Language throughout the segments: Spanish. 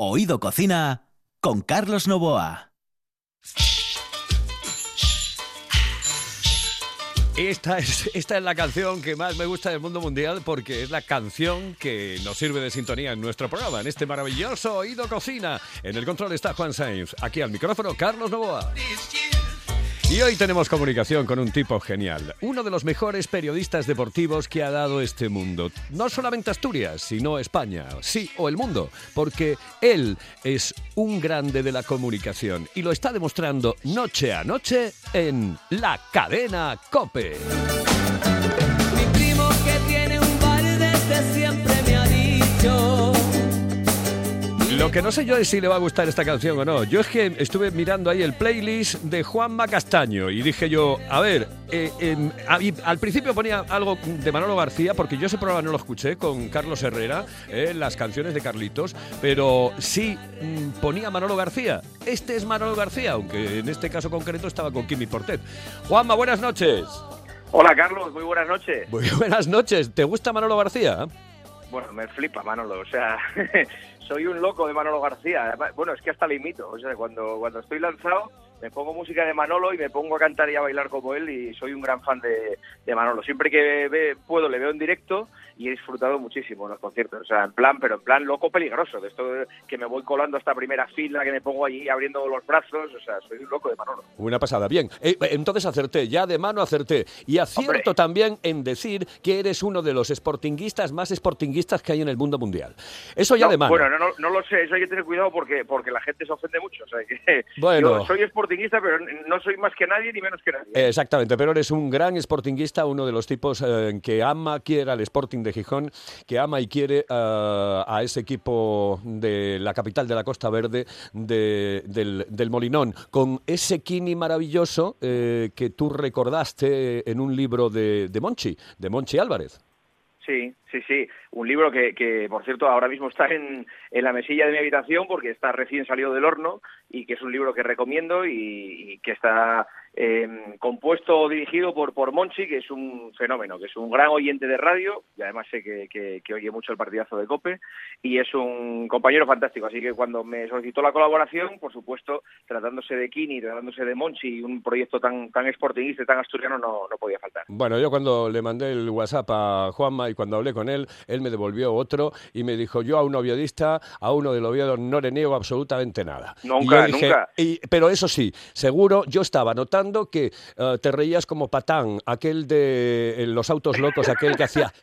Oído Cocina con Carlos Novoa. Esta es, esta es la canción que más me gusta del mundo mundial porque es la canción que nos sirve de sintonía en nuestro programa, en este maravilloso Oído Cocina. En el control está Juan Sainz, aquí al micrófono Carlos Novoa. Y hoy tenemos comunicación con un tipo genial, uno de los mejores periodistas deportivos que ha dado este mundo. No solamente Asturias, sino España, sí, o el mundo, porque él es un grande de la comunicación y lo está demostrando noche a noche en la cadena Cope. Lo que no sé yo es si le va a gustar esta canción o no. Yo es que estuve mirando ahí el playlist de Juanma Castaño y dije yo, a ver, eh, em, a- al principio ponía algo de Manolo García, porque yo ese programa no lo escuché con Carlos Herrera, eh, las canciones de Carlitos, pero sí mm, ponía Manolo García. Este es Manolo García, aunque en este caso concreto estaba con Kimi Portet. Juanma, buenas noches. Hola Carlos, muy buenas noches. Muy buenas noches. ¿Te gusta Manolo García? Bueno, me flipa Manolo, o sea, soy un loco de Manolo García. Bueno, es que hasta le o sea, cuando, cuando estoy lanzado me pongo música de Manolo y me pongo a cantar y a bailar como él y soy un gran fan de, de Manolo. Siempre que ve- puedo le veo en directo y he disfrutado muchísimo en los conciertos, o sea, en plan, pero en plan loco peligroso, de esto que me voy colando hasta primera fila, que me pongo allí abriendo los brazos, o sea, soy un loco de Manolo. Una pasada. Bien, eh, entonces acerté, ya de mano acerté. Y acierto Hombre. también en decir que eres uno de los sportinguistas más sportinguistas que hay en el mundo mundial. Eso ya No, de mano. Bueno, no, no, no lo sé, eso hay que tener cuidado porque, porque la gente se ofende mucho. O sea, que Bueno. Yo soy sportinguista, pero no soy más que nadie ni menos que nadie. Eh, Exactamente, pero eres un gran sportinguista, uno de los tipos eh, que ama, quiere al Sporting de Gijón, que ama y quiere eh, a ese equipo de la capital de la Costa Verde, de- del, Molinón, con ese Kini maravilloso eh, que tú recordaste en un libro de, Monchi, de Monchi Álvarez. Sí, sí, sí. Un libro que, que, por cierto, ahora mismo está en, en la mesilla de mi habitación porque está recién salido del horno y que es un libro que recomiendo y que está eh, compuesto o dirigido por, por Monchi, que es un fenómeno, que es un gran oyente de radio y además sé que, que- que oye mucho el partidazo de COPE y es un compañero fantástico. Así que cuando me solicitó la colaboración, por supuesto, tratándose de Kini, tratándose de Monchi y un proyecto tan, tan sportingista y tan asturiano, no, no podía faltar. Bueno, yo cuando le mandé el WhatsApp a Juanma y cuando hablé con él, él me devolvió otro y me dijo, yo a un oviedista, a uno del Oviedo no le niego absolutamente nada. Nunca, Y dije, nunca. y- pero eso sí, seguro, yo estaba notando que eh, te reías como patán, aquel de eh, los autos locos, aquel que hacía...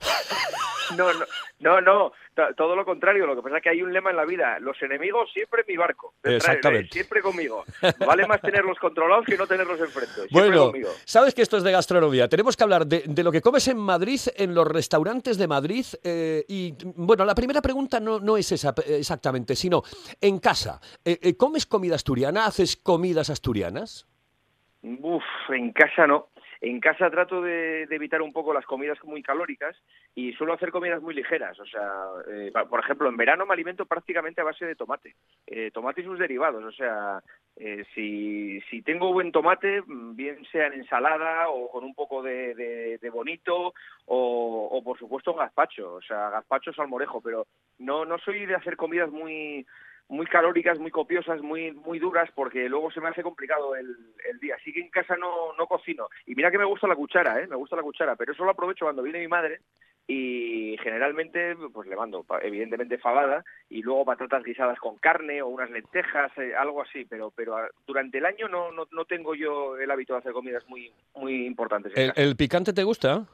No, no, no, no, to- todo lo contrario. Lo que pasa es que hay un lema en la vida: los enemigos siempre en mi barco. Exactamente. eh, Siempre conmigo. Vale más tenerlos controlados que no tenerlos enfrente. Siempre Bueno, conmigo. sabes que esto es de gastronomía. Tenemos que hablar de, de lo que comes en Madrid, en los restaurantes de Madrid. eh, y bueno, la primera pregunta no, no es esa exactamente, sino en casa. Eh, eh, ¿Comes comida asturiana? ¿Haces comidas asturianas? Uf, en casa no. En casa trato de, evitar un poco las comidas muy calóricas y suelo hacer comidas muy ligeras. O sea, eh, por ejemplo, en verano me alimento prácticamente a base de tomate. Eh, tomate y sus derivados. O sea, eh, si, tengo buen tomate, mm, bien sea en ensalada o con un poco de, de- de bonito o, o, por supuesto, gazpacho. O sea, gazpacho salmorejo. Pero no, no soy de hacer comidas muy muy calóricas, muy copiosas, muy muy duras, porque luego se me hace complicado el, el día. Así que en casa no, no cocino. Y mira que me gusta la cuchara, ¿eh? Me gusta la cuchara, pero eso lo aprovecho cuando viene mi madre y generalmente pues le mando evidentemente fabada y luego patatas guisadas con carne o unas lentejas, eh, algo así, pero pero ah, durante el año no, no, no tengo yo el hábito de hacer comidas muy muy importantes. en ¿El, casa. el picante te gusta?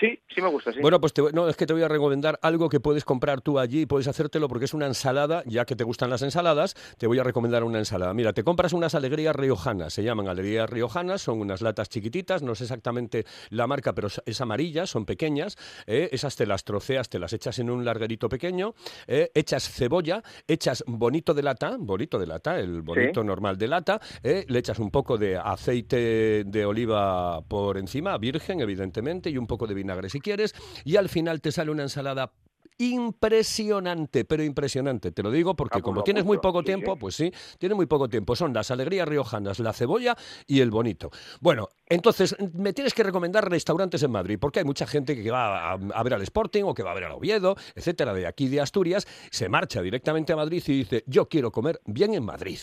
Sí, sí me gusta, sí. Bueno, pues te, voy- no, es que te voy a recomendar algo que puedes comprar tú allí y puedes hacértelo porque es una ensalada, ya que te gustan las ensaladas, te voy a recomendar una ensalada. Mira, te compras unas alegrías riojanas, se llaman alegrías riojanas, son unas latas chiquititas, no sé exactamente la marca, pero es- es amarilla, son pequeñas, ¿eh? esas te las troceas, te las echas en un larguerito pequeño, ¿eh? echas cebolla, echas bonito de lata, bonito de lata, el bonito normal de lata, ¿eh? le echas un poco de aceite de oliva por encima, virgen, evidentemente, y un poco de vinagre si quieres, y al final te sale una ensalada impresionante, pero impresionante. Te lo digo porque Ah, pues como tienes muy poco tiempo, pues sí, tienes muy poco tiempo. Son las alegrías riojanas, la cebolla y el bonito. Bueno, entonces me tienes que recomendar restaurantes en Madrid, porque hay mucha gente que va a, a ver al Sporting o que va a ver al Oviedo, etcétera, de aquí de Asturias, se marcha directamente a Madrid y dice, yo quiero comer bien en Madrid.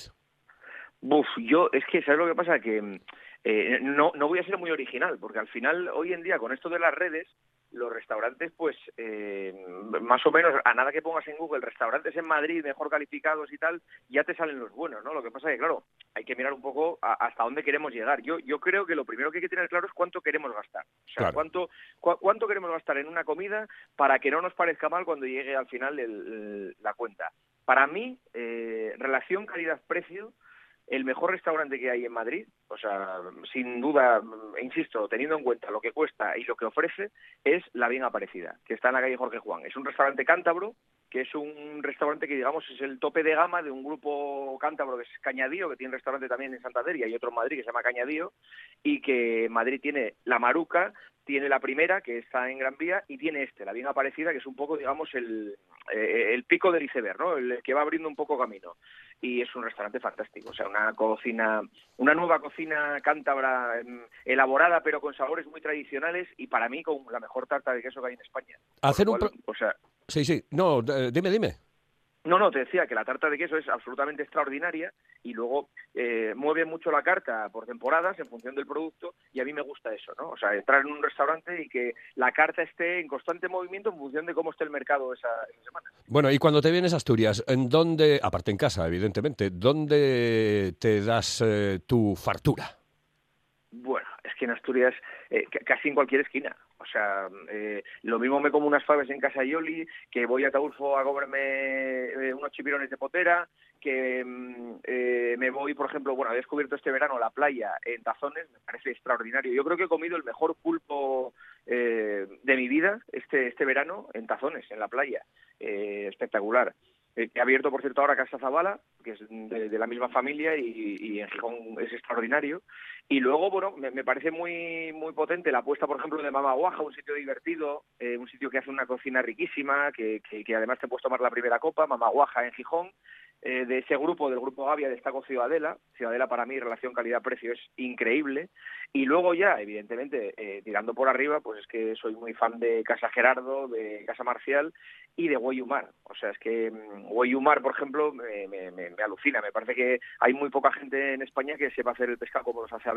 Buf, yo, es que, ¿sabes lo que pasa? Que mm, eh, no, no voy a ser muy original, porque al final, hoy en día, con esto de las redes, los restaurantes, pues, eh, más o menos, a nada que pongas en Google, restaurantes en Madrid mejor calificados y tal, ya te salen los buenos, ¿no? Lo que pasa es que, claro, hay que mirar un poco a- hasta dónde queremos llegar. Yo, yo creo que lo primero que hay que tener claro es cuánto queremos gastar. O sea, Claro. cuánto, cuánto queremos gastar en una comida para que no nos parezca mal cuando llegue al final el- el- la cuenta. Para mí, eh, relación calidad-precio, el mejor restaurante que hay en Madrid, o sea, sin duda, mm, insisto, teniendo en cuenta lo que cuesta y lo que ofrece, es La Bien Aparecida, que está en la calle Jorge Juan. Es un restaurante cántabro, que es un restaurante que, digamos, es el tope de gama de un grupo cántabro que es Cañadío, que tiene restaurante también en Santander y hay otro en Madrid que se llama Cañadío, y que Madrid tiene La Maruca, tiene la primera, que está en Gran Vía, y tiene este, La Bien Aparecida, que es un poco, digamos, el, eh, el pico del iceberg, ¿no? El que va abriendo un poco camino. Y es un restaurante fantástico, o sea, una cocina, una nueva cocina cántabra em, elaborada, pero con sabores muy tradicionales y para mí con la mejor tarta de queso que hay en España. Hacer un pro- O sea, Sí, sí, no, eh, dime, dime. No, no, te decía que la tarta de queso es absolutamente extraordinaria y luego eh, mueve mucho la carta por temporadas en función del producto y a mí me gusta eso, ¿no? O sea, entrar en un restaurante y que la carta esté en constante movimiento en función de cómo esté el mercado esa, semana. Bueno, y cuando te vienes a Asturias, ¿en dónde, aparte en casa, evidentemente, dónde te das eh, tu fartura? Que en Asturias eh, ca- casi en cualquier esquina. O sea, eh, lo mismo me como unas faves en Casa Yoli, que voy a Taurfo a comerme eh, unos chipirones de potera, que mm, eh, me voy, por ejemplo, bueno, he descubierto este verano la playa en Tazones, me parece extraordinario. Yo creo que he comido el mejor pulpo eh, de mi vida este, este verano en Tazones, en la playa. Eh, espectacular. Eh, he abierto, por cierto, ahora Casa Zabala, que es de, de la misma familia y, y en Gijón es extraordinario. Y luego, bueno, me, parece muy muy potente la apuesta, por ejemplo, de Mama Guaja, un sitio divertido, eh, un sitio que hace una cocina riquísima, que, que, que además te puedes tomar la primera copa, Mama Guaja en Gijón. Eh, de ese grupo, del grupo Gavia, destaco Ciudadela. Ciudadela para mí, relación calidad-precio, es increíble. Y luego ya, evidentemente, eh, tirando por arriba, pues es que soy muy fan de Casa Gerardo, de Casa Marcial y de Guayumar. O sea, es que mm, Guayumar, por ejemplo, me, me, alucina. Me parece que hay muy poca gente en España que sepa hacer el pescado como los hace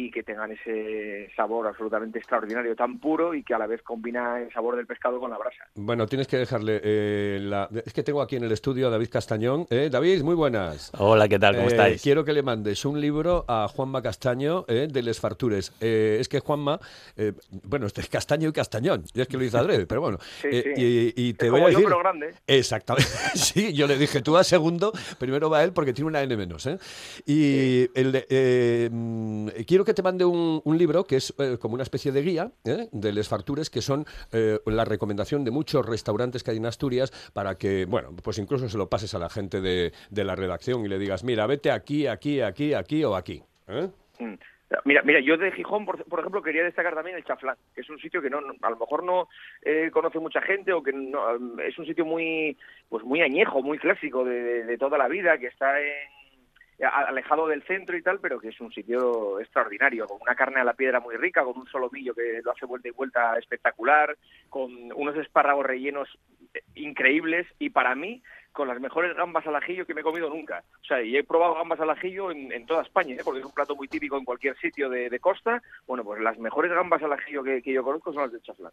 Y que tengan ese sabor absolutamente extraordinario, tan puro y que a la vez combina el sabor del pescado con la brasa. Bueno, tienes que dejarle eh, la... Es que tengo aquí en el estudio a David Castañón. ¿eh? David, muy buenas. Hola, ¿qué tal? ¿Cómo Eh, estáis? Quiero que le mandes un libro a Juanma Castaño eh, de Les Fartures. Eh, es que Juanma, eh, bueno, este es Castaño y Castañón, y es que lo hice adrede, pero bueno. Sí, Eh, sí. Y, y te Es voy como a yo, decir... pero grande. Exactamente. Sí, yo le dije, tú vas segundo, primero va él porque tiene una N menos. ¿eh? Y el de- eh, quiero que te mande un, un libro que es eh, como una especie de guía ¿eh? de Les Fartures, que son eh, la recomendación de muchos restaurantes que hay en Asturias para que, bueno, pues incluso se lo pases a la gente de, la redacción y le digas, mira, vete aquí, aquí, aquí, aquí o aquí. Mm. Mira, mira, yo de Gijón, por, por ejemplo, quería destacar también el Chaflán, que es un sitio que no, a lo mejor no eh, conoce mucha gente o que no, es un sitio muy, pues muy añejo, muy clásico de, de- toda la vida, que está en, alejado del centro y tal, pero que es un sitio extraordinario, con una carne a la piedra muy rica, con un solomillo que lo hace vuelta y vuelta espectacular, con unos espárragos rellenos eh, increíbles y para mí con las mejores gambas al ajillo que me he comido nunca. O sea, y he probado gambas al ajillo en, en toda España, ¿eh? porque es un plato muy típico en cualquier sitio de, de costa. Bueno, pues las mejores gambas al ajillo que, que yo conozco son las de Chaflán.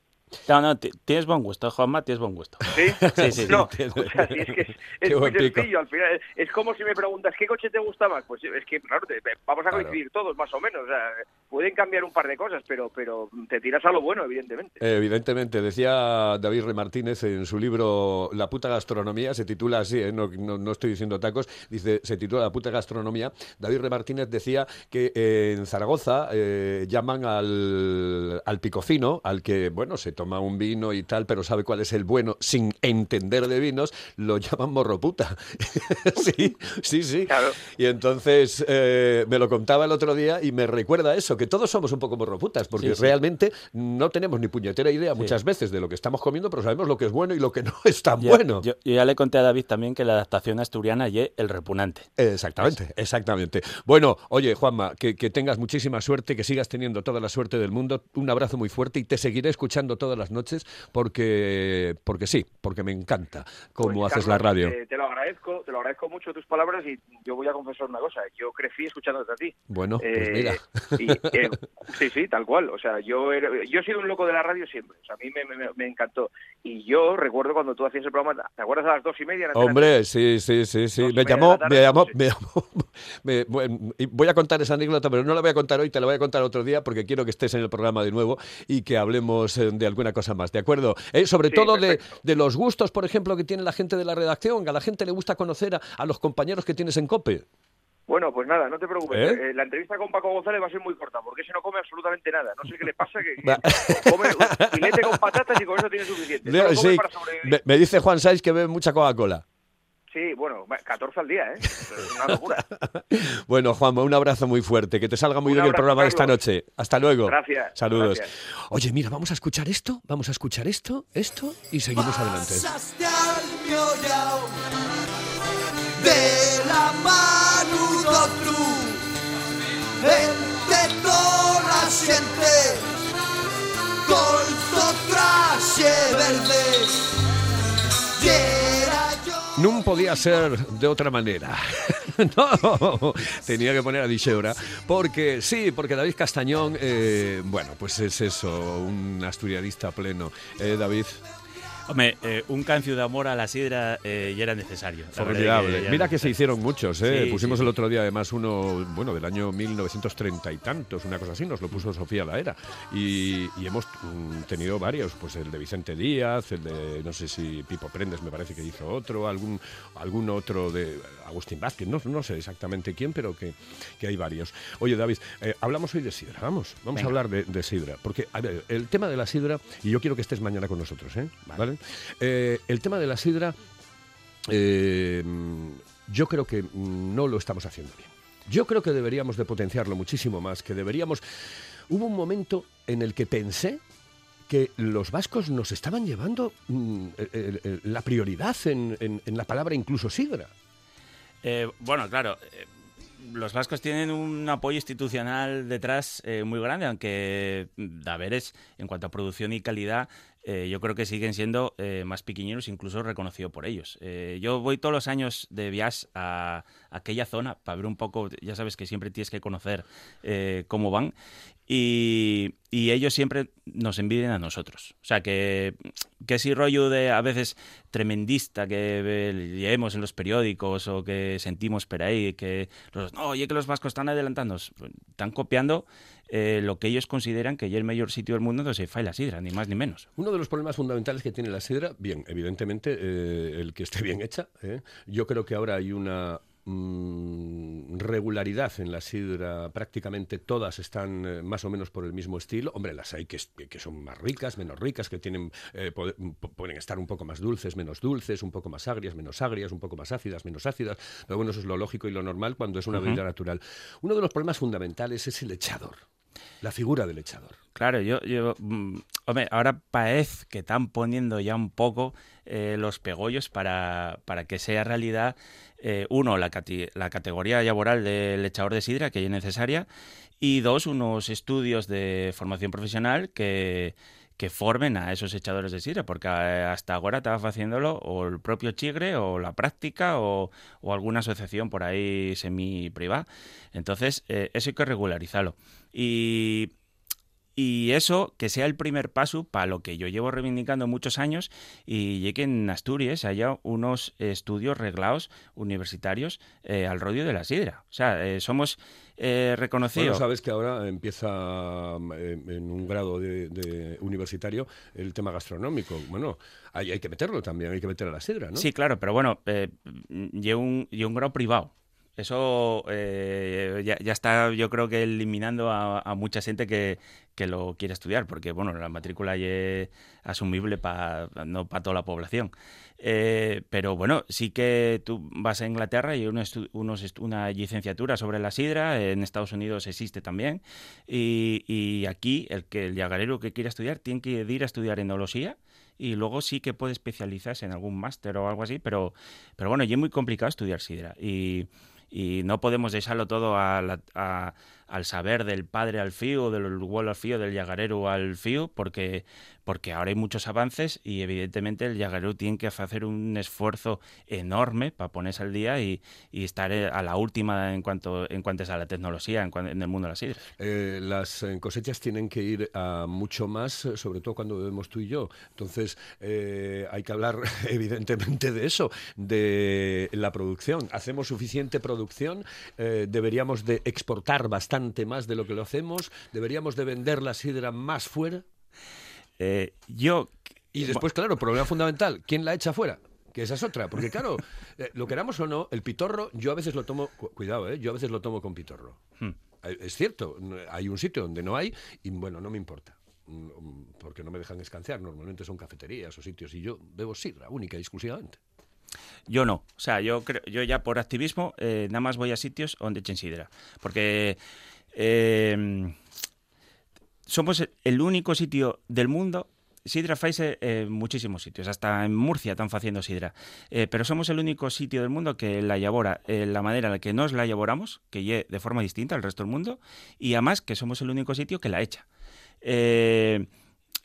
No, no, ti- tienes buen gusto, Juanma, tienes buen gusto. ¿Sí? Sí, sí, No, sí. o sea, sí, es que es, es muy buen pico. sencillo. Al final, es como si me preguntas, ¿qué coche te gusta más? Pues es que, claro, te- vamos a Claro. coincidir todos, más o menos. O sea, pueden cambiar un par de cosas, pero, pero te tiras a lo bueno, evidentemente. Evidentemente, decía David R. Martínez en su libro La puta gastronomía, se titula titula así, ¿eh? no, no- no estoy diciendo tacos, dice, se titula La puta gastronomía. David R. Martínez decía que eh, en Zaragoza eh, llaman al, al picofino, al que, bueno, se toma un vino y tal, pero sabe cuál es el bueno sin entender de vinos, lo llaman morroputa. sí, sí, sí. Claro. Y entonces eh, me lo contaba el otro día y me recuerda eso, que todos somos un poco morroputas, porque Sí, sí. realmente no tenemos ni puñetera idea muchas veces de lo que estamos comiendo, pero sabemos lo que es bueno y lo que no es tan Ya- bueno. Yo, yo ya le conté a David también que la adaptación asturiana y el repugnante. Exactamente, exactamente. Bueno, oye, Juanma, que, que tengas muchísima suerte, que sigas teniendo toda la suerte del mundo. Un abrazo muy fuerte y te seguiré escuchando todas las noches porque, porque sí, porque me encanta cómo Pues, haces Carlos, la radio. Te, te lo agradezco, te lo agradezco mucho tus palabras y yo voy a confesar una cosa. Yo crecí escuchándote a ti. Bueno, pues Eh, mira. y, eh, sí, sí, tal cual. O sea, yo era- yo he sido un loco de la radio siempre. O sea, a mí me, me- me encantó. Y yo recuerdo cuando tú hacías el programa, ¿te acuerdas a las dos y media? Hombre, sí, sí, sí, sí. Me llamó, tarde, me llamó, sí. me llamó. me- bueno, voy a contar esa anécdota, pero no la voy a contar hoy, te la voy a contar otro día porque quiero que estés en el programa de nuevo y que hablemos eh, de alguna cosa más, ¿de acuerdo? Eh, sobre Sí, todo de los gustos, por ejemplo, que tiene la gente de la redacción. que A la gente le gusta conocer a, a los compañeros que tienes en COPE. Bueno, pues nada, no te preocupes. ¿Eh? Eh, La entrevista con Paco González va a ser muy corta, porque ese no come absolutamente nada. No sé qué le pasa, que, come un filete con patatas y con eso tiene suficiente. Solo come Sí, para sobrevivir. me, me dice Juan Saiz que bebe mucha Coca-Cola. Sí, bueno, va, 14 al día, ¿eh? Es una locura. Bueno, Juanma, un abrazo muy fuerte. Que te salga muy Un bien el programa de esta noche. Hasta luego. Gracias, Saludos. gracias. Oye, mira, vamos a escuchar esto, vamos a escuchar esto, esto y seguimos adelante. De la mano entre toda la gente con verde No podía ser de otra manera. no, tenía que poner a Dixeura. Porque, sí, porque David Castañón, eh, bueno, pues es eso, un asturianista pleno. Eh, David, Hombre, eh, un cancio de amor a la sidra eh, ya era necesario. Formidable. ya Mira que se hicieron muchos, ¿eh? Sí, Pusimos sí, el sí. otro día además uno, bueno, del año 1930 y tantos, una cosa así, nos lo puso Sofía Laera. Y, y hemos mm, tenido varios, pues el de Vicente Díaz, el de, no sé si Pipo Prendes me parece que hizo otro, algún, algún otro de Agustín Vázquez, no, no sé exactamente quién, pero que, que hay varios. Oye, David, eh, hablamos hoy de sidra, vamos, vamos a hablar de, de sidra, porque, a ver, el tema de la sidra, y yo quiero que estés mañana con nosotros, ¿eh? ¿Vale? Eh, el tema de la sidra... Eh, yo creo que no lo estamos haciendo bien. Yo creo que deberíamos de potenciarlo muchísimo más, que deberíamos... Hubo un momento en el que pensé que los vascos nos estaban llevando mm, la prioridad en, la palabra incluso sidra. Eh, bueno, claro, los vascos tienen un apoyo institucional detrás muy grande, aunque mm, Daveres, en cuanto a producción y calidad, eh, yo creo que siguen siendo eh, más piquiñeros, incluso reconocido por ellos. Eh, yo voy todos los años de viaje a, aquella zona para ver un poco, ya sabes que siempre tienes que conocer eh, cómo van, y, y ellos siempre nos envidian a nosotros. O sea, que, que ese rollo de a veces tremendista que leemos en los periódicos o que sentimos por ahí, que los, no, oye, que los vascos están adelantando, están copiando eh, lo que ellos consideran que ya es el mayor sitio del mundo donde se fa la sidra, ni más ni menos. Uno de los problemas fundamentales que tiene la sidra, bien, evidentemente, eh, el que esté bien hecha. ¿eh? Yo creo que ahora hay una mm, regularidad en la sidra, prácticamente todas están eh, más o menos por el mismo estilo. Hombre, las hay que, que son más ricas, menos ricas, que tienen eh, p- pueden estar un poco más dulces, menos dulces, un poco más agrias, menos agrias, un poco más ácidas, menos ácidas. Pero bueno, eso es lo lógico y lo normal cuando es una bebida natural. Uno de los problemas fundamentales es el echador, la figura del echador. Claro, yo, yo mm, hombre, ahora parece que están poniendo ya un poco eh, los pegollos para, para que sea realidad, eh, uno, la, la categoría laboral del echador de sidra, que es necesaria, y dos, unos estudios de formación profesional que, que formen a esos echadores de sidra, porque eh, hasta ahora estaba haciéndolo o el propio Chigre o la práctica o, o alguna asociación por ahí semi-privada. Entonces, eh, eso hay que regularizarlo. Y y eso que sea el primer paso para lo que yo llevo reivindicando muchos años y llegue en Asturias haya unos estudios reglados universitarios eh, al rodio de la sidra. O sea, eh, somos eh, reconocidos. Bueno, sabes que ahora empieza eh, en un grado de, de universitario el tema gastronómico. Bueno, hay, hay que meterlo también, hay que meter a la sidra, ¿no? Sí, claro, pero bueno, eh, llevo un, llevo un grado privado. Eso eh, ya, ya está, yo creo que eliminando a, a mucha gente que, que lo quiere estudiar, porque bueno, la matrícula ya es asumible para no para toda la población. Eh, pero bueno, sí que tú vas a Inglaterra y hay unos una licenciatura sobre la sidra, en Estados Unidos existe también, y, y aquí el que el llagarero que quiera estudiar tiene que ir a estudiar enología y luego sí que puede especializarse en algún máster o algo así, pero, pero bueno, y es muy complicado estudiar sidra y, y no podemos dejarlo todo a la- a- al saber del padre al fío, del abuelo al fío, del llagarero al fío, porque, porque ahora hay muchos avances y evidentemente el llagarero tiene que hacer un esfuerzo enorme para ponerse al día y, y estar eh, a la última en cuanto en cuanto a la tecnología en, el mundo de la sidra. Eh, las eh, cosechas tienen que ir a mucho más, sobre todo cuando bebemos tú y yo. Entonces, hay que hablar evidentemente de eso, de la producción. ¿Hacemos suficiente producción? ¿Deberíamos de exportar bastante más de lo que lo hacemos? ¿Deberíamos de vender la sidra más fuera? Eh, yo Y después, claro, problema fundamental, ¿quién la echa fuera? Que esa es otra, porque claro, eh, lo queramos o no, el pitorro, yo a veces lo tomo, cu- cuidado, eh, yo a veces lo tomo con pitorro. Hmm. Eh, Es cierto, hay un sitio donde no hay y bueno, no me importa. mm, Porque no me dejan escanciar, normalmente son cafeterías o sitios y yo bebo sidra, única y exclusivamente. Yo no. O sea, yo creo, yo ya por activismo eh, nada más voy a sitios donde echen sidra. Porque eh, somos el- único sitio del mundo. Sidra faise en muchísimos sitios, hasta en Murcia están haciendo sidra. Eh, pero somos el único sitio del mundo que la elabora eh, la manera en la que nos la elaboramos, que lle de forma distinta al resto del mundo, y además que somos el único sitio que la echa. Eh,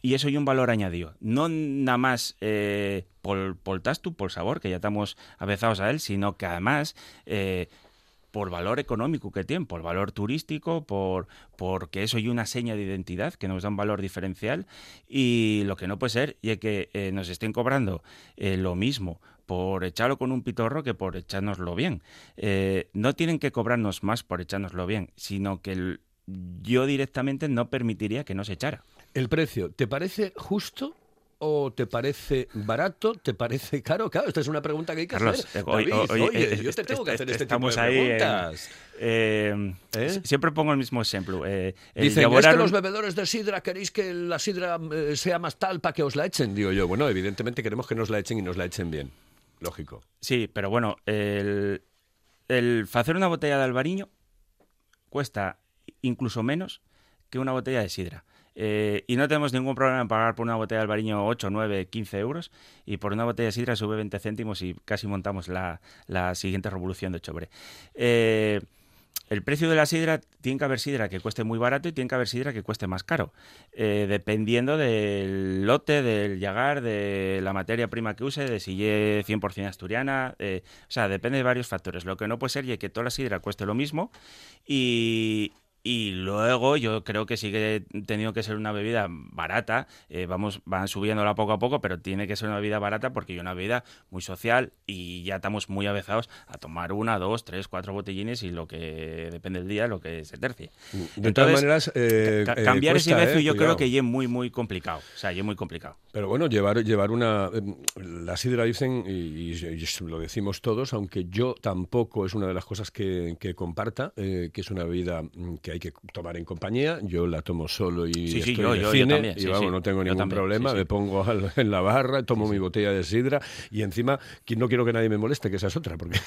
y eso hay un valor añadido. No nada más eh, por, por tastu, por sabor, que ya estamos avezados a él, sino que además eh, por valor económico que tiene, por valor turístico, por porque eso hay una seña de identidad que nos da un valor diferencial y lo que no puede ser y es que eh, nos estén cobrando eh, lo mismo por echarlo con un pitorro que por echárnoslo bien. Eh, no tienen que cobrarnos más por echárnoslo bien, sino que yo directamente no permitiría que nos echara. ¿El precio te parece justo o te parece barato? ¿Te parece caro? Claro, esta es una pregunta que hay que Carlos, hacer. eh, hoy- David, hoy- oye, eh, yo te tengo que hacer este tipo de ahí en- preguntas. Eh, ¿Eh? Siempre pongo el mismo ejemplo. Eh, Dicen, es que los bebedores de sidra queréis que la sidra sea más tal para que os la echen. Digo yo, bueno, evidentemente queremos que nos la echen y nos la echen bien. Lógico. Sí, pero bueno, el, el hacer una botella de albariño cuesta incluso menos que una botella de sidra. Eh, y no tenemos ningún problema en pagar por una botella de albariño 8, 9, 15 euros y por una botella de sidra sube 20 céntimos y casi montamos la, la siguiente revolución de Chobre. Eh, el precio de la sidra, tiene que haber sidra que cueste muy barato y tiene que haber sidra que cueste más caro, eh, dependiendo del lote, del llagar, de la materia prima que use, de si es 100% asturiana, o sea, depende de varios factores. Lo que no puede ser es que toda la sidra cueste lo mismo y luego yo creo que sigue teniendo que ser una bebida barata, eh, vamos, van subiéndola poco a poco, pero tiene que ser una bebida barata porque es una bebida muy social y ya estamos muy avezados a tomar una, dos, tres, cuatro botellines y lo que depende del día, lo que se tercie. De todas maneras, eh, ca- eh, cambiar ese becio eh, yo cuidado. creo que es muy, muy complicado. O sea, es muy complicado. Pero bueno, llevar, llevar una... eh, La sidra dicen, y, y- y lo decimos todos, aunque yo tampoco es una de las cosas que, que comparta, que es una bebida mm, que hay que tomar en compañía. Yo la tomo solo y Sí, sí, estoy yo- de yo- yo cine, también, y sí, vamos, no tengo ningún también, problema, me pongo al- en la barra, tomo mi botella de sidra y encima no quiero que nadie me moleste, que esa es otra, porque...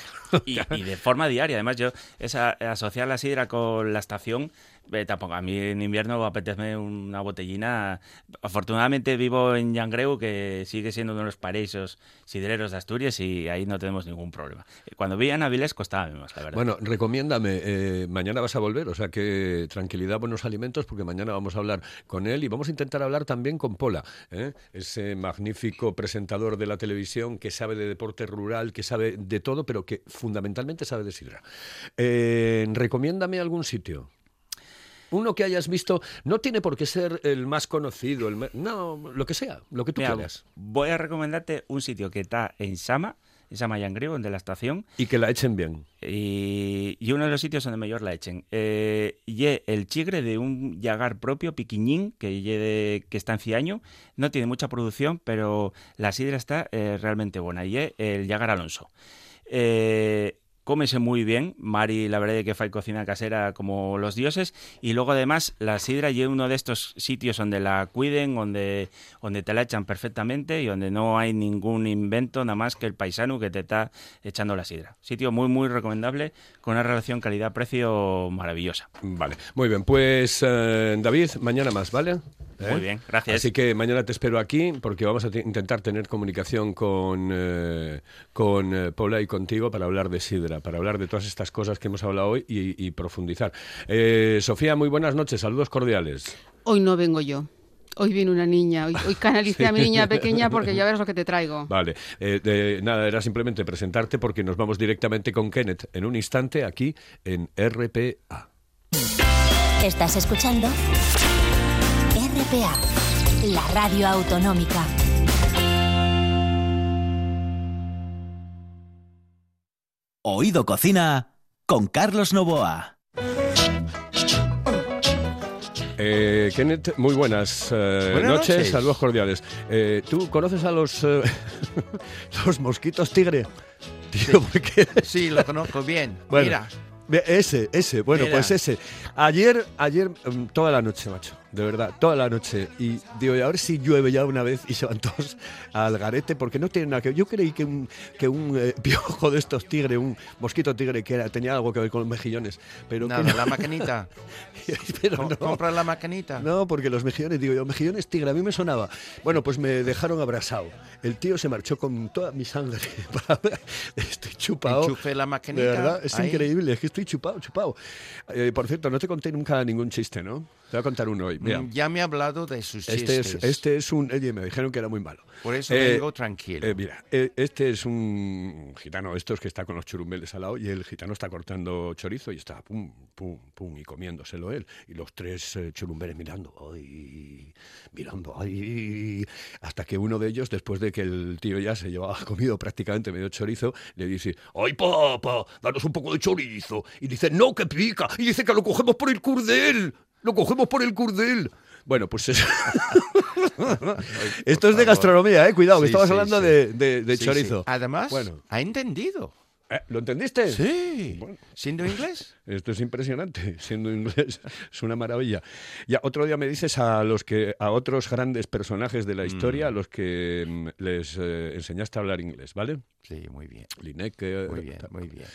Y, y de forma diaria. Además, yo esa, asociar la sidra con la estación, tampoco. A mí en invierno apetece una botellina. Afortunadamente vivo en Yangreu, que sigue siendo uno de los paraísos sidreros de Asturias, y ahí no tenemos ningún problema. Cuando vivía en Avilés costaba menos, la verdad. Bueno, recomiéndame, eh, mañana vas a volver, o sea que tranquilidad, buenos alimentos, porque mañana vamos a hablar con él y vamos a intentar hablar también con Pola, ¿eh? ese magnífico presentador de la televisión que sabe de deporte rural, que sabe de todo, pero que fundamentalmente sabe de sidra. Eh, recomiéndame algún sitio. Uno que hayas visto, no tiene por qué ser el más conocido, el no, lo que sea, lo que tú Mira, quieras. voy a recomendarte un sitio que está en Sama, en Sama Yangreo, de la estación, Y que la echen bien. y, y uno de los sitios donde mejor la echen. Eh, ye el chigre de un yagar propio, piquiñín, que, de- que está en Ciaño. No tiene mucha producción, pero la sidra está eh, realmente buena. Y el yagar Alonso. Eh, cómese muy bien. Mari, la verdad es que fue cocina casera como los dioses. Y luego, además, la sidra y uno de estos sitios donde la cuiden, donde, donde te la echan perfectamente y donde no hay ningún invento, nada más que el paisano que te está echando la sidra. Sitio muy, muy recomendable, con una relación calidad-precio maravillosa. Vale, muy bien, pues eh, David, mañana más, ¿vale? ¿Eh? Muy bien, gracias. Así que mañana te espero aquí porque vamos a te- intentar tener comunicación con, eh, con eh, Paula y contigo para hablar de Sidra, para hablar de todas estas cosas que hemos hablado hoy y, y profundizar. Eh, Sofía, muy buenas noches, saludos cordiales. Hoy no vengo yo. Hoy viene una niña. Hoy, hoy canalicé a mi niña pequeña porque ya verás lo que te traigo. Vale, eh, de- nada, era simplemente presentarte porque nos vamos directamente con Kenneth en un instante aquí en RPA. Estás escuchando RPA, la radio autonómica. Oído Cocina con Carlos Novoa. Eh, Kenneth, muy buenas, eh, Buenas noches, noches. saludos cordiales. Eh, ¿Tú conoces a los, eh, los mosquitos tigre? Tío. Sí, lo conozco bien. Bueno, Mira, ese, ese, bueno, Mira. pues ese. Ayer, ayer, mm, toda la noche, macho, de verdad, toda la noche. Y digo, a ver si llueve ya una vez y se van todos al garete, porque no tiene nada que ver. Yo creí que un, que un eh, piojo de estos tigre, un mosquito tigre, que era, tenía algo que ver con los mejillones. Pero nada, no. la maquinita. Pero no. Compra la maquinita. No, porque los mejillones, digo yo, mejillones tigre, a mí me sonaba. Bueno, pues me dejaron abrasado. El tío se marchó con toda mi sangre. Estoy chupado. Enchufe la De maquinita. verdad, es ahí. increíble, es que estoy chupado, chupado. Eh, por cierto, no te conté nunca ningún chiste, ¿no? Te voy a contar uno hoy. Mira, Mm, Ya me ha hablado de sus este es, chistes. este es un... Oye, me dijeron que era muy malo. Por eso Eh, vengo tranquilo. Eh, mira, eh, este es un gitano, estos que está con los churumbeles al lado, y el gitano está cortando chorizo y está pum, pum, pum, y comiéndoselo él. Y los tres eh, churumbeles mirando, ay, mirando, ay, hasta que uno de ellos, después de que el tío ya se llevaba comido prácticamente medio chorizo, le dice, ay, papá, danos un poco de chorizo. Y dice, no, que pica. Y dice que lo cogemos por el curdel. Lo cogemos por el curdel. Bueno, pues eso. Esto es de gastronomía, eh. Cuidado, que Sí, estabas sí, hablando sí. de, de- de chorizo. Además, Bueno. ha entendido. Eh, ¿Lo entendiste? Sí. Bueno. ¿Siendo inglés? Esto es impresionante, siendo inglés es una maravilla. Ya otro día me dices a los que a otros grandes personajes de la historia a los que mm, les eh, enseñaste a hablar inglés, ¿vale? Sí, muy bien. Lineker. Muy bien, muy bien.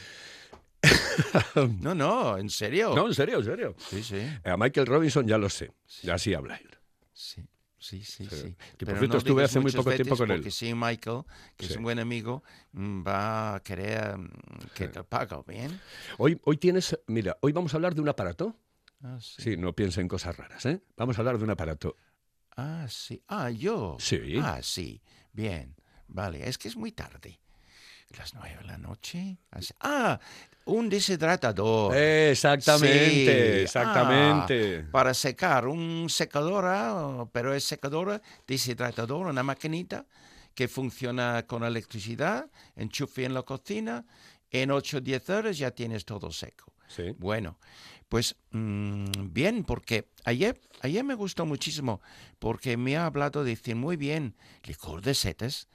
No, no, en serio. No, en serio, en serio. Sí, sí. A Michael Robinson ya lo sé, así habla él. Sí, sí, sí. Sí. sí. Que, por Pero cierto, no estuve hace muy poco tiempo con él. Porque si Michael, que Sí. es un buen amigo, mm, va a querer mm, que te pague bien. Hoy, hoy tienes, mira, hoy vamos a hablar de un aparato. Ah, sí. Sí, no piensa en cosas raras, ¿eh? Vamos a hablar de un aparato. Ah, sí. Ah, yo. Sí. Ah, sí. Bien. Vale, es que es muy tarde. Las nueve de la noche. Ah, un deshidratador. Exactamente, Sí. exactamente. Ah, para secar, un secadora, pero es secadora, deshidratador, una maquinita que funciona con electricidad, enchufe en la cocina, en 8 o 10 horas ya tienes todo seco. Sí. Bueno, pues mm, bien, porque ayer, ayer me gustó muchísimo, porque me ha hablado de decir muy bien, licor de setas.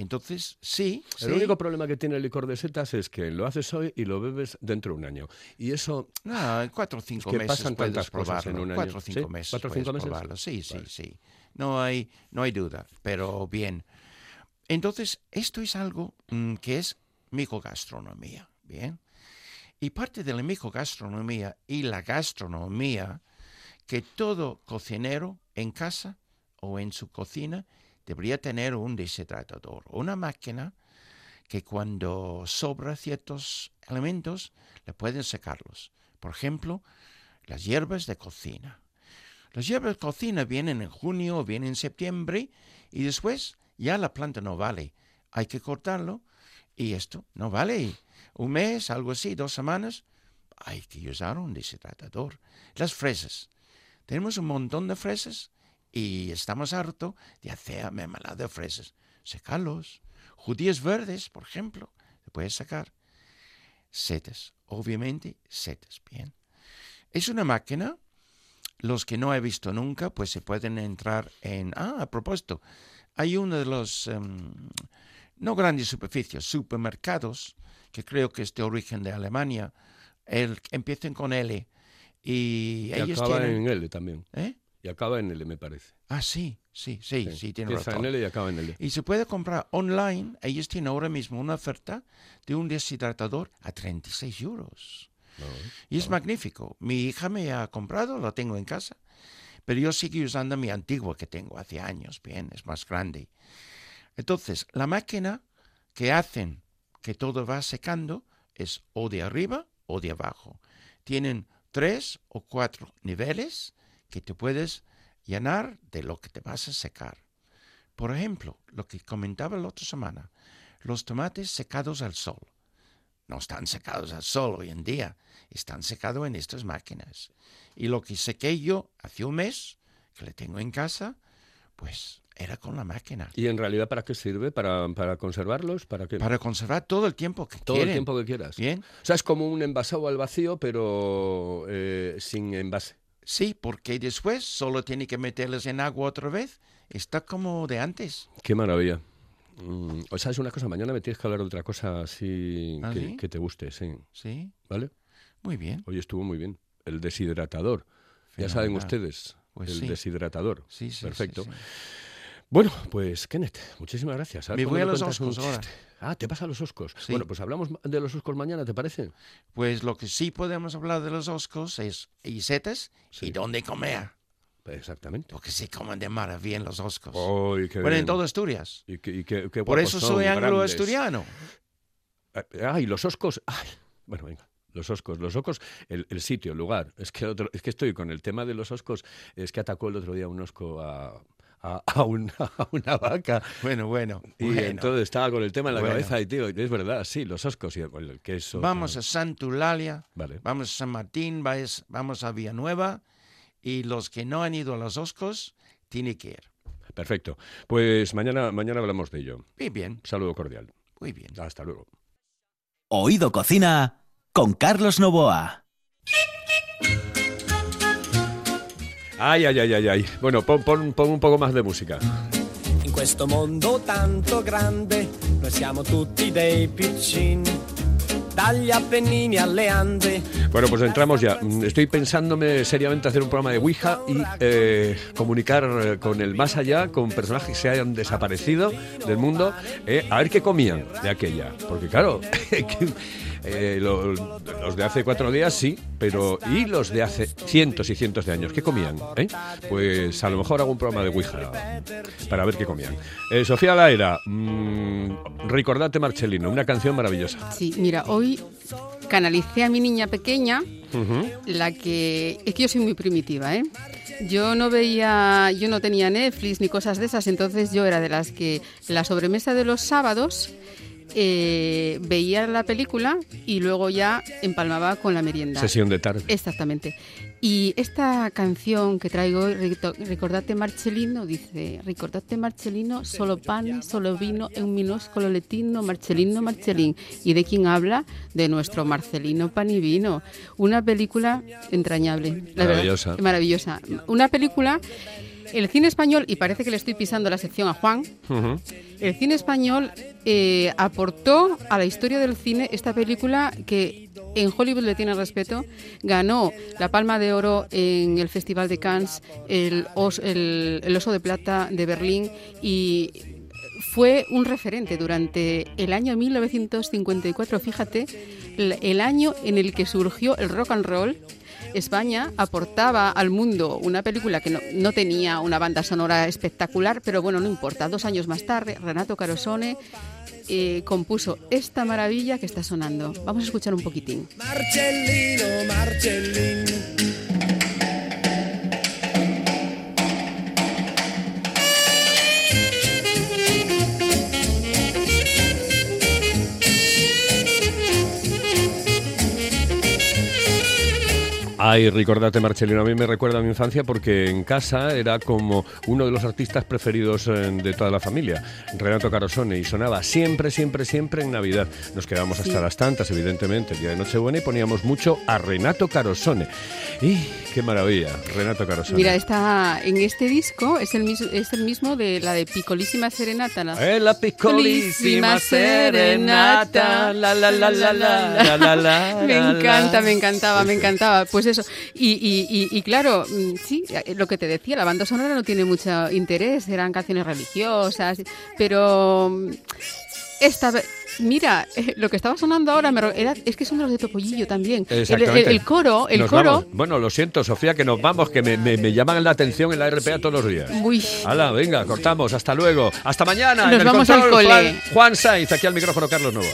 Entonces, sí, El sí. único problema que tiene el licor de setas es que lo haces hoy y lo bebes dentro de un año. Y eso, No, en cuatro o cinco que meses pasan puedes tantas cosas en probarlo. un año. Cuatro o cinco ¿Sí? meses ¿Cuatro o cinco meses? probarlo. Sí, sí, Vale. sí. No hay, no hay duda, pero bien. Entonces, esto es algo mm, que es micogastronomía, ¿bien? Y parte de la micogastronomía y la gastronomía que todo cocinero en casa o en su cocina debería tener un deshidratador, una máquina que cuando sobra ciertos elementos le pueden secarlos. Por ejemplo, las hierbas de cocina. Las hierbas de cocina vienen en junio o vienen en septiembre y después ya la planta no vale. Hay que cortarlo y esto no vale. Un mes, algo así, dos semanas, hay que usar un deshidratador. Las fresas. Tenemos un montón de fresas y estamos hartos de hacer mermelada de fresas. Secarlos. Judías verdes, por ejemplo, se puede sacar. Setas, obviamente setas, bien. Es una máquina, los que no he visto nunca, pues se pueden entrar en... Ah, a propósito, hay uno de los, em, no grandes superficies, supermercados, que creo que es de origen de Alemania, el, empiezan con L. Y, Y ellos acaba tienen... en L también. ¿Eh? Y acaba en L, me parece. Ah, sí, sí, sí, sí, tiene Empieza razón. en L y acaba en L. Y se puede comprar online. Ellos tienen ahora mismo una oferta de un deshidratador a 36 euros. Y es magnífico. Mi hija me ha comprado, lo tengo en casa. Pero yo sigo usando mi antiguo que tengo hace años. Bien, es más grande. Entonces, la máquina que hacen que todo va secando es o de arriba o de abajo. Tienen tres o cuatro niveles que te puedes llenar de lo que te vas a secar. Por ejemplo, lo que comentaba la otra semana, los tomates secados al sol. No están secados al sol hoy en día, están secados en estas máquinas. Y lo que sequé yo hace un mes, que le tengo en casa, pues era con la máquina. ¿Y en realidad para qué sirve? ¿Para, para conservarlos? ¿Para qué? Para conservar todo el tiempo que Todo quieren. el tiempo que quieras. Bien. O sea, es como un envasado al vacío, pero eh, sin envase. Sí, porque después solo tiene que meterlos en agua otra vez. Está como de antes. Qué maravilla. Mm, o sea, es una cosa, mañana me tienes que hablar de otra cosa así ¿Ah, que, sí? que te guste, sí. Sí, ¿Vale? muy bien. Hoy estuvo muy bien. El deshidratador. Ya saben ustedes, Pues el sí. deshidratador. Sí, sí, sí, Perfecto. sí. Bueno, pues Kenneth, muchísimas gracias. Me voy a los Oscos ahora. Ah, te vas a los Oscos. Sí. Bueno, pues hablamos de los Oscos mañana, ¿te parece? Pues lo que sí podemos hablar de los oscos es y setas Sí. y dónde comer. Exactamente. Porque se comen de maravilla en los oscos. ¡Ay, qué bueno, en bien! todo Asturias. Y qué- y qué- qué Por eso soy anglo-asturiano. Ah, y los Oscos. Ay, bueno, venga. Los Oscos, los Oscos, el, el sitio, el lugar. Es que, otro- es que estoy con el tema de los Oscos. Es que atacó el otro día un Osco a, a, a una, a una vaca. Bueno, bueno. Y bueno. entonces estaba con el tema en la Bueno. cabeza y, tío, es verdad, sí, los Oscos y el, queso. Vamos a Santa Eulalia, Vale. vamos a San Martín, vais- vamos a Villanueva y los que no han ido a los oscos tienen que ir. Perfecto. Pues mañana, mañana hablamos de ello. Muy bien, Saludo cordial. muy bien. Hasta luego. Oído Cocina con Carlos Novoa. Ay, ay, ay, ay, ay. Bueno, pon, pon- pon un poco más de música. In questo mondo tanto grande, noi siamo tutti dei piccini. Bueno, pues entramos ya. Mm, Estoy pensándome seriamente hacer un programa de Ouija y eh, comunicar eh, con el más allá, con personajes que se hayan desaparecido del mundo, eh, a ver qué comían de aquella. Porque claro, eh, lo- los de hace cuatro días sí, pero ¿y los de hace cientos y cientos de años? ¿Qué comían? eh? Pues a lo mejor hago un programa de Ouija para ver qué comían. Eh, Sofía Laera, mm, Ricordate Marcelino, una canción maravillosa. Sí, mira, hoy canalicé a mi niña pequeña, la que... Es que yo soy muy primitiva, ¿eh? Yo no veía, yo no tenía Netflix ni cosas de esas, entonces yo era de las que la sobremesa de los sábados eh, veía la película y luego ya empalmaba con la merienda. Sesión de tarde. Exactamente. Y esta canción que traigo, Rito- Ricordate Marcelino, dice, Ricordate Marcelino, solo pan, solo vino, en un minúsculo letino, Marcelino, Marcelín. ¿Y de quién habla? De nuestro Marcelino Pan y Vino. Una película entrañable. la verdad, Maravillosa. maravillosa. Una película, el cine español, y parece que le estoy pisando la sección a Juan, el cine español eh, aportó a la historia del cine esta película que en Hollywood le tiene respeto. Ganó la Palma de Oro en el Festival de Cannes, el, Os- el- el Oso de Plata de Berlín y fue un referente durante el año 1954. Fíjate, el año en el que surgió el rock and roll. España aportaba al mundo una película que no, tenía una banda sonora espectacular, pero bueno, no importa. Dos años más tarde, Renato Carosone eh, compuso esta maravilla que está sonando. Vamos a escuchar un poquitín. Ay, recordate, Marcelino, a mí me recuerda a mi infancia porque en casa era como uno de los artistas preferidos eh, de toda la familia, Renato Carosone, y sonaba siempre, siempre, siempre en Navidad. Nos quedábamos hasta las tantas, evidentemente, el día de Nochebuena, y poníamos mucho a Renato Carosone. ¡Y qué maravilla! Renato Carosone. Mira, está en este disco, es el, mismo, es el mismo de la de Picolísima Serenata. La, Eh, la piccolissima serenata, la la la la la la la la. me la, encanta, la. me encantaba, me Sí, sí. encantaba. Pues eso. Y, y, y, y claro, mm, sí, eh, lo que te decía, la banda sonora no tiene mucho interés, eran canciones religiosas, pero mm, esta. Mira, eh, lo que estaba sonando ahora me era, es que son de los de Topollillo también. El, el- coro, el Nos coro. vamos. Bueno, lo siento, Sofía, que nos vamos, que me, me- me llaman la atención en la RPA todos los días. Uy. Hala, venga, cortamos. Hasta luego. Hasta mañana. Nos en el vamos al cole. Juan, Juan Saiz, aquí al micrófono Carlos Nova.